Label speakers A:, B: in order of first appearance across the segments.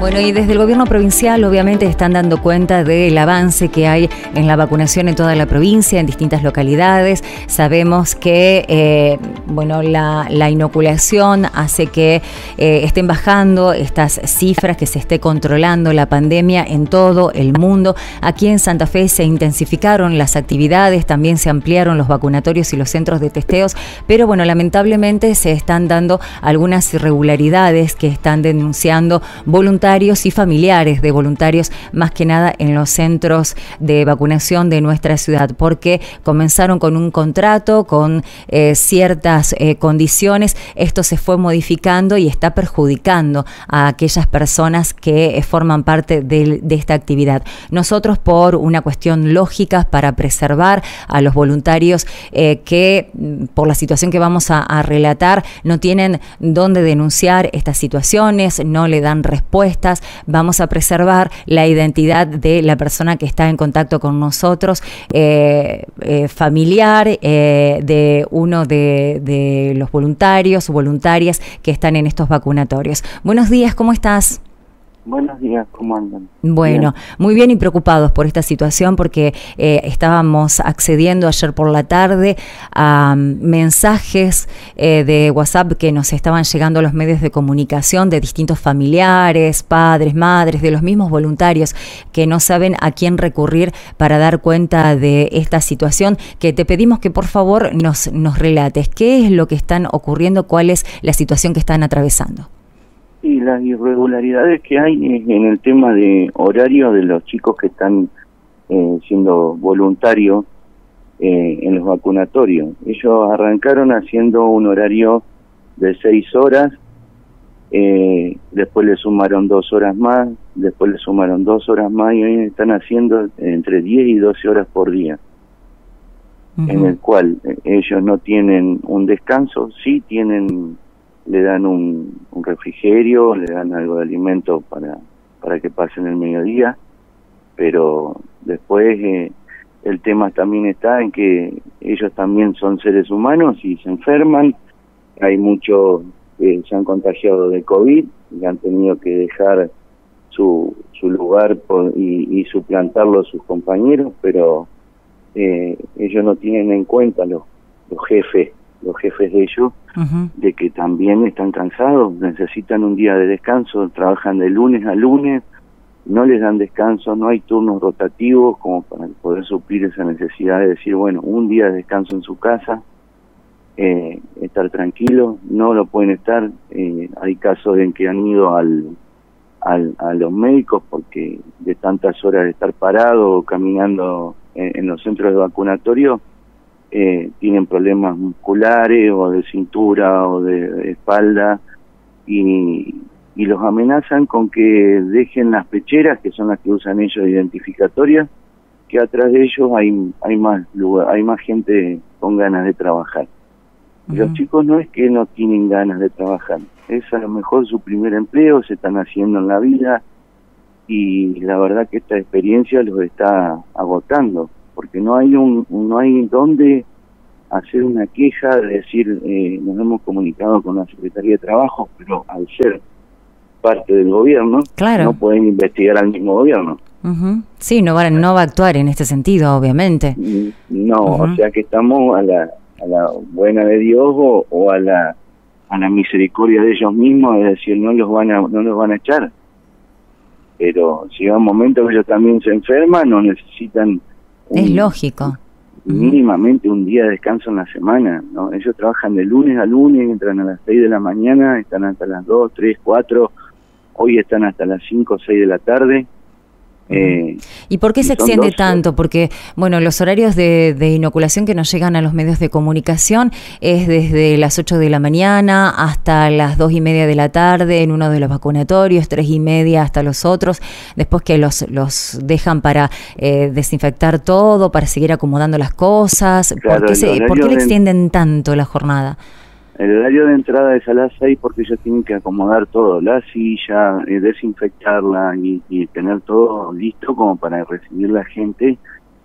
A: Bueno, y desde el gobierno provincial obviamente están dando cuenta del avance que hay en la vacunación en toda la provincia, en distintas localidades. Sabemos que eh, bueno, la, inoculación hace que eh, estén bajando estas cifras, que se esté controlando la pandemia en todo el mundo. Aquí en Santa Fe se intensificaron las actividades, también se ampliaron los vacunatorios y los centros de testeos, pero bueno, lamentablemente se están dando algunas irregularidades que están denunciando y familiares de voluntarios, más que nada en los centros de vacunación de nuestra ciudad, porque comenzaron con un contrato, con eh, ciertas eh, condiciones, esto se fue modificando y está perjudicando a aquellas personas que eh, forman parte de, esta actividad. Nosotros, por una cuestión lógica, para preservar a los voluntarios que, mm, por la situación que vamos a, a relatar, no tienen dónde denunciar estas situaciones, no le dan respuesta vamos a preservar la identidad de la persona que está en contacto con nosotros, eh, eh, familiar eh, de uno de, de los voluntarios o voluntarias que están en estos vacunatorios. Buenos días, ¿cómo estás?
B: Buenos días, ¿cómo andan?
A: Bueno, muy bien y preocupados por esta situación porque eh, estábamos accediendo ayer por la tarde a mm, mensajes eh, de WhatsApp que nos estaban llegando a los medios de comunicación de distintos familiares, padres, madres, de los mismos voluntarios que no saben a quién recurrir para dar cuenta de esta situación, que te pedimos que por favor nos, nos relates qué es lo que están ocurriendo, cuál es la situación que están atravesando.
B: Y las irregularidades que hay en el tema de horario de los chicos que están eh, siendo voluntarios eh, en los vacunatorios. Ellos arrancaron haciendo un horario de seis horas, eh, después le sumaron dos horas más, después le sumaron dos horas más y hoy están haciendo entre 10 y 12 horas por día. En el cual ellos no tienen un descanso, sí tienen le dan un, refrigerio, le dan algo de alimento para, para que pasen el mediodía, pero después eh, el tema también está en que ellos también son seres humanos y se enferman, hay muchos que se han contagiado de COVID y han tenido que dejar su, su lugar y, y suplantarlo a sus compañeros, pero eh, ellos no tienen en cuenta los, los jefes los jefes de ellos, de que también están cansados, necesitan un día de descanso, trabajan de lunes a lunes, no les dan descanso, no hay turnos rotativos como para poder suplir esa necesidad de decir, bueno, un día de descanso en su casa, eh, estar tranquilo, no lo pueden estar, eh, hay casos en que han ido al, al, a los médicos porque de tantas horas de estar parado o caminando en los centros de vacunatorio, eh, tienen problemas musculares o de cintura o de, espalda y, y, los amenazan con que dejen las pecheras, que son las que usan ellos identificatorias, que atrás de ellos hay, hay, más, lugar, hay más gente con ganas de trabajar. Los chicos no es que no tienen ganas de trabajar, es a lo mejor su primer empleo, se están haciendo en la vida y la verdad que esta experiencia los está agotando porque no hay un no hay dónde hacer una queja de decir eh, nos hemos comunicado con la Secretaría de Trabajo, pero al ser parte del gobierno no pueden investigar al mismo gobierno.
A: Sí, no va, no va a actuar en este sentido, obviamente. Mm,
B: no, o sea que estamos a la, a la buena de Dios o, a la a la misericordia de ellos mismos, es decir, no los van a no los van a echar. Pero si va un momento que ellos también se enferman, no necesitan
A: es lógico.
B: Mínimamente un día de descanso en la semana, ¿no? Ellos trabajan de lunes a lunes, entran a las 6 de la mañana, están hasta las 2, 3, 4, hoy están hasta las 5 o 6 de la tarde,
A: eh, ¿Y por qué se extiende tanto? Porque, bueno, los horarios de, inoculación que nos llegan a los medios de comunicación es desde las 8 de la mañana hasta las 2 y media de la tarde en uno de los vacunatorios, 3 y media hasta los otros, después que los, los dejan para eh, desinfectar todo, para seguir acomodando las cosas. ¿Por qué, ¿por qué le extienden tanto la jornada?
B: El horario de entrada es a las 6 porque ellos tienen que acomodar todo, la silla, eh, desinfectarla y, tener todo listo como para recibir la gente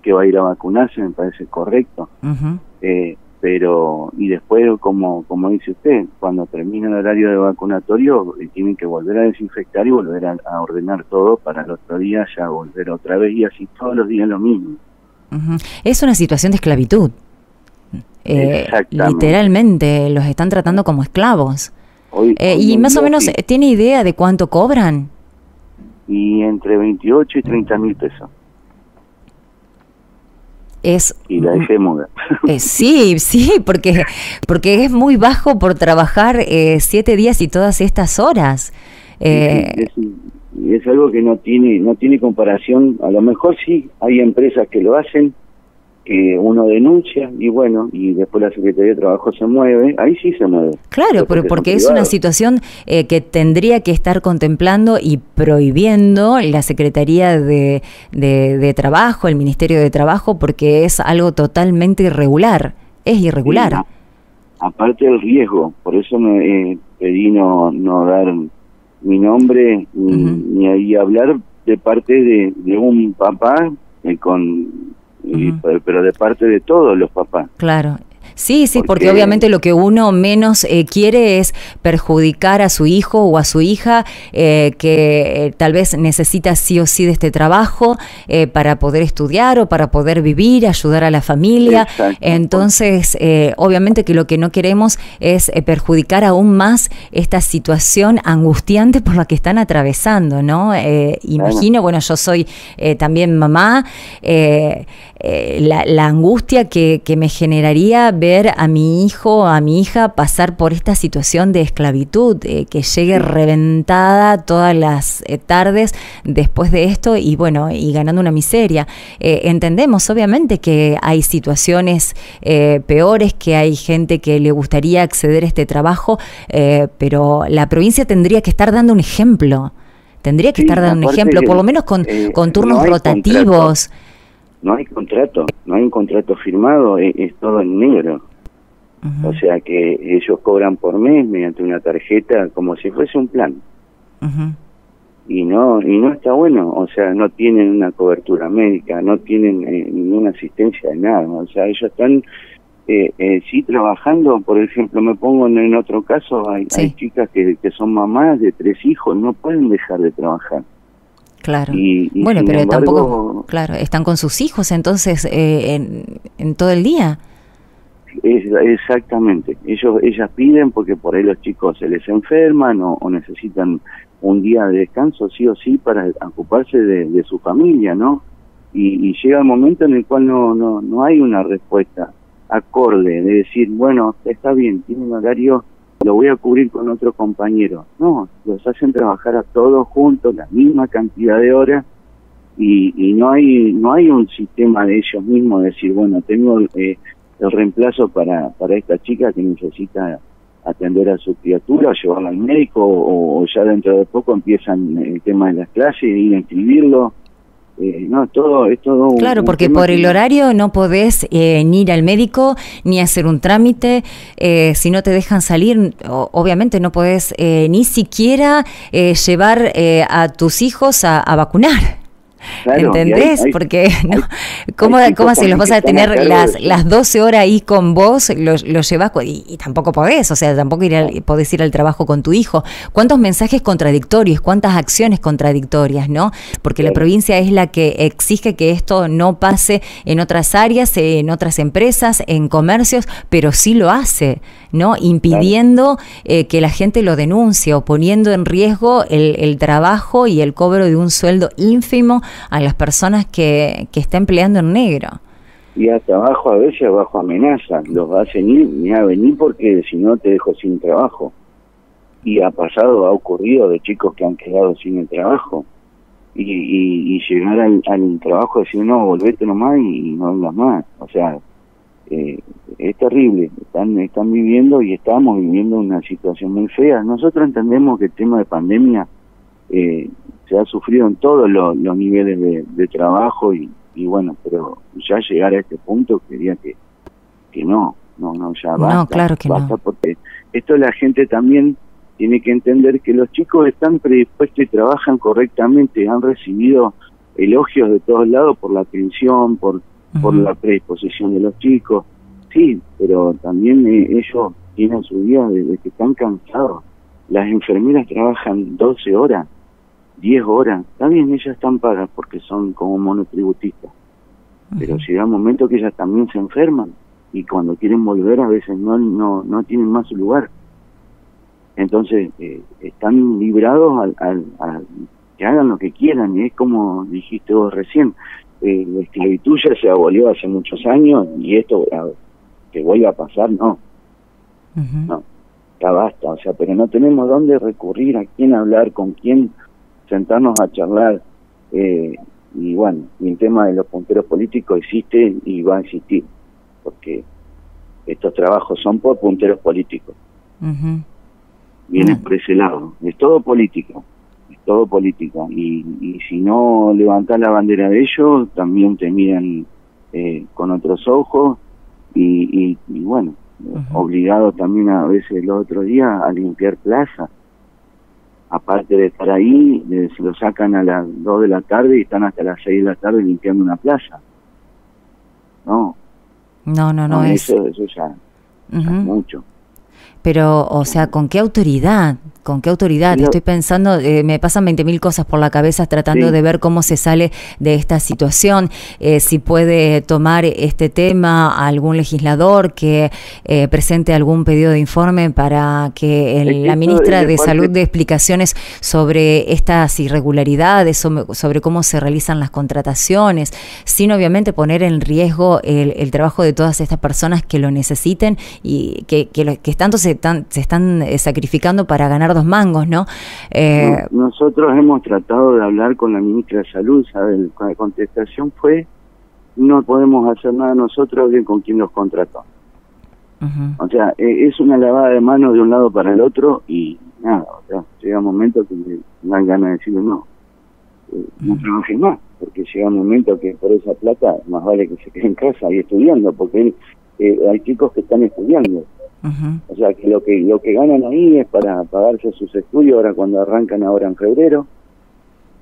B: que va a ir a vacunarse, me parece correcto. eh, pero y después como como dice usted cuando termina el horario de vacunatorio eh, tienen que volver a desinfectar y volver a, ordenar todo para el otro día ya volver otra vez y así todos los días lo mismo.
A: Es una situación de esclavitud eh, literalmente los están tratando como esclavos. Eh, y más o menos tiene idea de cuánto cobran
B: y entre 28 y 30 mil pesos.
A: Es
B: y la
A: eh, sí sí porque porque es muy bajo por trabajar eh, siete días y todas estas horas.
B: Eh, es, algo que no tiene no tiene comparación. A lo mejor sí hay empresas que lo hacen que uno denuncia y bueno, y después la Secretaría de Trabajo se mueve, ahí sí se mueve.
A: Claro, pero porque es una situación eh, que tendría que estar contemplando y prohibiendo la Secretaría de, de, Trabajo, el Ministerio de Trabajo, porque es algo totalmente irregular, es irregular.
B: aparte del riesgo, por eso me eh, pedí no, no dar mi nombre ni, ahí hablar de parte de, de un papá con pero de parte de todos los papás.
A: Claro, Sí, sí, porque, obviamente lo que uno menos eh, quiere es perjudicar a su hijo o a su hija eh, que eh, tal vez necesita sí o sí de este trabajo para poder estudiar o para poder vivir, ayudar a la familia. Entonces, obviamente que lo que no queremos es perjudicar aún más esta situación angustiante por la que están atravesando, ¿no? Imagino, bueno, yo soy también mamá, la, angustia que, que me generaría ver a mi hijo, a mi hija pasar por esta situación de esclavitud, que llegue reventada todas las eh, tardes después de esto y bueno, y ganando una miseria. Eh, entendemos obviamente que hay situaciones eh, peores, que hay gente que le gustaría acceder a este trabajo, pero la provincia tendría que estar dando un ejemplo. Tendría que estar dando un ejemplo, por lo menos con, con turnos rotativos
B: no hay contrato, no hay un contrato firmado, es, todo en negro. O sea que ellos cobran por mes mediante una tarjeta como si fuese un plan. Y no y no está bueno, o sea, no tienen una cobertura médica, no tienen eh, ninguna asistencia de nada, o sea, ellos están eh, eh, sí trabajando, por ejemplo, me pongo en, otro caso, hay, hay chicas que, que son mamás de tres hijos, no pueden dejar de trabajar.
A: Claro. bueno, pero tampoco, claro, están con sus hijos entonces eh, en, todo el día.
B: exactamente. Ellos, ellas piden porque por ahí los chicos se les enferman o, necesitan un día de descanso sí o sí para ocuparse de, su familia, ¿no? Y, y, llega el momento en el cual no, no, no hay una respuesta acorde de decir, bueno, está bien, tiene un horario lo voy a cubrir con otro compañero. No, los hacen trabajar a todos juntos, la misma cantidad de horas, y, y no hay no hay un sistema de ellos mismos decir, bueno, tengo eh, el reemplazo para, para esta chica que necesita atender a su criatura, llevarla al médico, o, o ya dentro de poco empiezan el tema de las clases, ir a inscribirlo eh, no, todo, es todo
A: Claro, porque por el horario no podés eh, ni ir al médico ni hacer un trámite. Eh, si no te dejan salir, obviamente no podés ni siquiera llevar a tus hijos a vacunar. ¿Entendés? Porque, ¿no? ¿cómo, cómo si los vas a tener las, las 12 horas ahí con vos, los, llevas y, tampoco podés, o sea, tampoco ir podés ir al trabajo con tu hijo? ¿Cuántos mensajes contradictorios, cuántas acciones contradictorias, no? Porque la provincia es la que exige que esto no pase en otras áreas, en otras empresas, en comercios, pero sí lo hace, ¿no? Impidiendo eh, que la gente lo denuncie o poniendo en riesgo el, el trabajo y el cobro de un sueldo ínfimo a las personas que, que está empleando en negro.
B: Y hasta abajo a veces bajo amenaza, los hacen ir, ni a venir porque si no te dejo sin trabajo. Y ha pasado, ha ocurrido de chicos que han quedado sin el trabajo. Y, y, llegar al, trabajo y decir, no, volvete nomás y, no vengas más. O sea, eh, es terrible. Están, están viviendo y estamos viviendo una situación muy fea. Nosotros entendemos que el tema de pandemia eh, se ha sufrido en todos los, niveles de, trabajo y, bueno, pero ya llegar a este punto quería que, que no, no, no, ya basta.
A: No, claro que
B: basta Porque esto la gente también tiene que entender que los chicos están predispuestos y trabajan correctamente, han recibido elogios de todos lados por la atención, por, por la predisposición de los chicos. sí, pero también eh, ellos tienen su día desde que están cansados. Las enfermeras trabajan 12 horas, 10 horas. Está bien, ellas están pagas porque son como monotributistas. Pero si da un momento que ellas también se enferman y cuando quieren volver a veces no no, no tienen más su lugar. Entonces eh, están librados al, que hagan lo que quieran y es como dijiste vos recién, eh, la esclavitud ya se abolió hace muchos años y esto que vuelva a pasar, no. No, ya basta, o sea, pero no tenemos dónde recurrir, a quién hablar, con quién sentarnos a charlar. Eh, y bueno, y el tema de los punteros políticos existe y va a existir, porque estos trabajos son por punteros políticos. Vienen por ese lado, es todo político, es todo política. Y, y si no levantas la bandera de ellos, también te miran eh, con otros ojos y, y, bueno, obligado también a veces el otro día a limpiar plaza aparte de estar ahí, se lo sacan a las 2 de la tarde y están hasta las 6 de la tarde limpiando una plaza. No.
A: No, no, no, es...
B: Eso, eso ya mucho.
A: Pero, o sea, ¿con qué autoridad? ¿Con qué autoridad? Estoy pensando, eh, me pasan 20.000 cosas por la cabeza tratando de ver cómo se sale de esta situación, eh, si puede tomar este tema algún legislador que eh, presente algún pedido de informe para que la ministra de Salud dé explicaciones sobre estas irregularidades, sobre, cómo se realizan las contrataciones, sin obviamente poner en riesgo el, trabajo de todas estas personas que lo necesiten y que, que, que tanto se, se están sacrificando para ganar dos mangos, ¿no?
B: Eh, nosotros hemos tratado de hablar con la ministra de Salud, ¿sabes? La contestación fue, no podemos hacer nada nosotros bien con quien los contrató. O sea, e, es una lavada de manos de un lado para el otro y nada, o sea, llega un momento que me dan ganas de decirle no, eh, no trabajes más, porque llega un momento que por esa plata más vale que se quede en casa y estudiando, porque eh, hay chicos que están estudiando o sea que lo que lo que ganan ahí es para pagarse sus estudios ahora cuando arrancan ahora en febrero,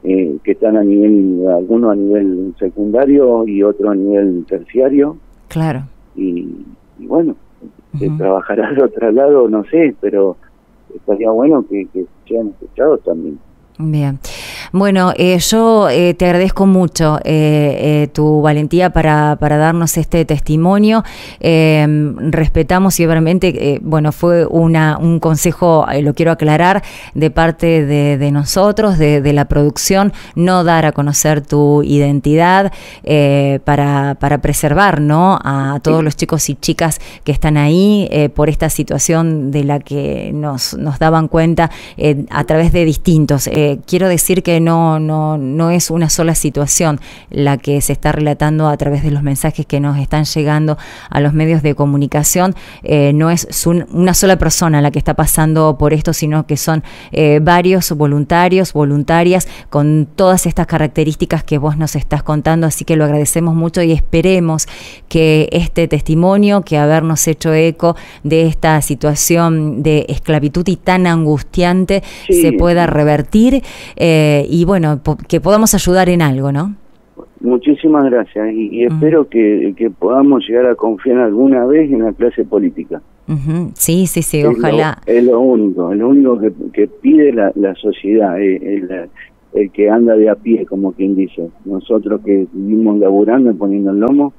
B: eh, que están a nivel, algunos a nivel secundario y otro a nivel terciario.
A: Claro.
B: Y, bueno, trabajará de otro lado, no sé, pero estaría bueno que, que sean escuchados también.
A: Bien. Bueno, eh, yo eh, te agradezco mucho eh, tu valentía para, para, darnos este testimonio. respetamos y obviamente, bueno, fue una, un consejo, lo quiero aclarar, de parte de, nosotros, de, la producción, no dar a conocer tu identidad para, para preservar ¿no? a todos los chicos y chicas que están ahí por esta situación de la que nos, nos daban cuenta a través de distintos. quiero decir que no, no, no es una sola situación la que se está relatando a través de los mensajes que nos están llegando a los medios de comunicación. Eh, no es una sola persona la que está pasando por esto, sino que son eh, varios voluntarios, voluntarias, con todas estas características que vos nos estás contando. Así que lo agradecemos mucho y esperemos que este testimonio, que habernos hecho eco de esta situación de esclavitud y tan angustiante, se pueda revertir. Eh, y bueno, que podamos ayudar en algo, ¿no?
B: Muchísimas gracias y, espero que, podamos llegar a confiar alguna vez en la clase política.
A: Sí, sí, sí, ojalá.
B: es lo único, es lo único que, pide la, sociedad, eh, el, que anda de a pie, como quien dice. Nosotros que vivimos laburando y poniendo el lomo,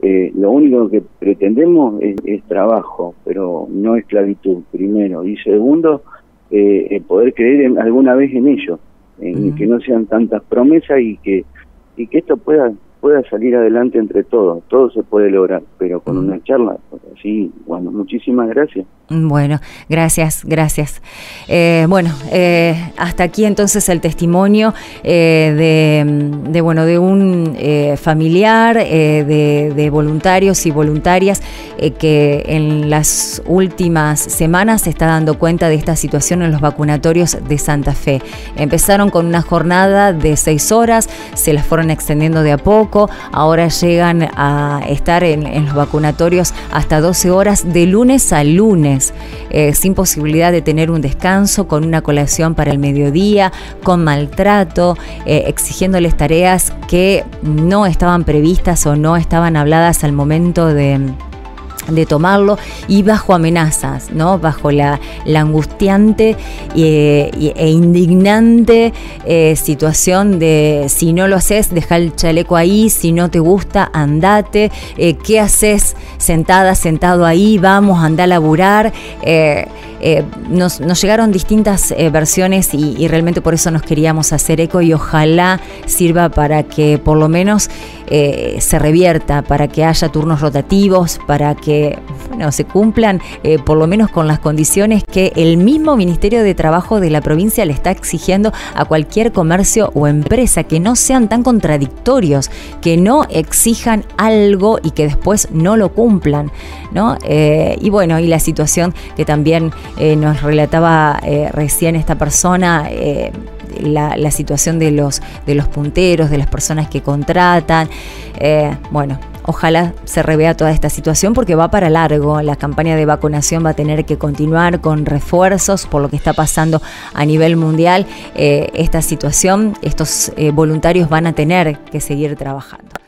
B: eh, lo único que pretendemos es, trabajo, pero no esclavitud, primero. Y segundo, eh, poder creer alguna vez en ello en que no sean tantas promesas y que y que esto pueda pueda salir adelante entre todos. Todo se puede lograr, pero con una charla así, bueno, muchísimas gracias.
A: Bueno, gracias, gracias. Eh, bueno, eh, hasta aquí entonces el testimonio eh, de, bueno, de un familiar, de, de, voluntarios y voluntarias que en las últimas semanas se está dando cuenta de esta situación en los vacunatorios de Santa Fe. Empezaron con una jornada de seis horas, se las fueron extendiendo de a poco, ahora llegan a estar en, los vacunatorios hasta 12 horas de lunes a lunes eh, sin posibilidad de tener un descanso, con una colación para el mediodía, con maltrato, eh, exigiéndoles tareas que no estaban previstas o no estaban habladas al momento de de tomarlo y bajo amenazas, ¿no? Bajo la, angustiante e, e indignante eh, situación de si no lo haces, deja el chaleco ahí, si no te gusta, andate, eh, ¿qué haces sentada, sentado ahí? Vamos, anda a laburar. Nos, llegaron distintas versiones y, realmente por eso nos queríamos hacer eco y ojalá sirva para que por lo menos se revierta, para que haya turnos rotativos, para que bueno, se cumplan eh, por lo menos con las condiciones que el mismo Ministerio de Trabajo de la provincia le está exigiendo a cualquier comercio o empresa, que no sean tan contradictorios, que no exijan algo y que después no lo cumplan. Eh, y bueno, y la situación que también eh, nos relataba recién esta persona, la, situación de los, de los punteros, de las personas que contratan. bueno, Ojalá se revea toda esta situación porque va para largo. La campaña de vacunación va a tener que continuar con refuerzos por lo que está pasando a nivel mundial. Eh, esta situación, estos eh, voluntarios van a tener que seguir trabajando.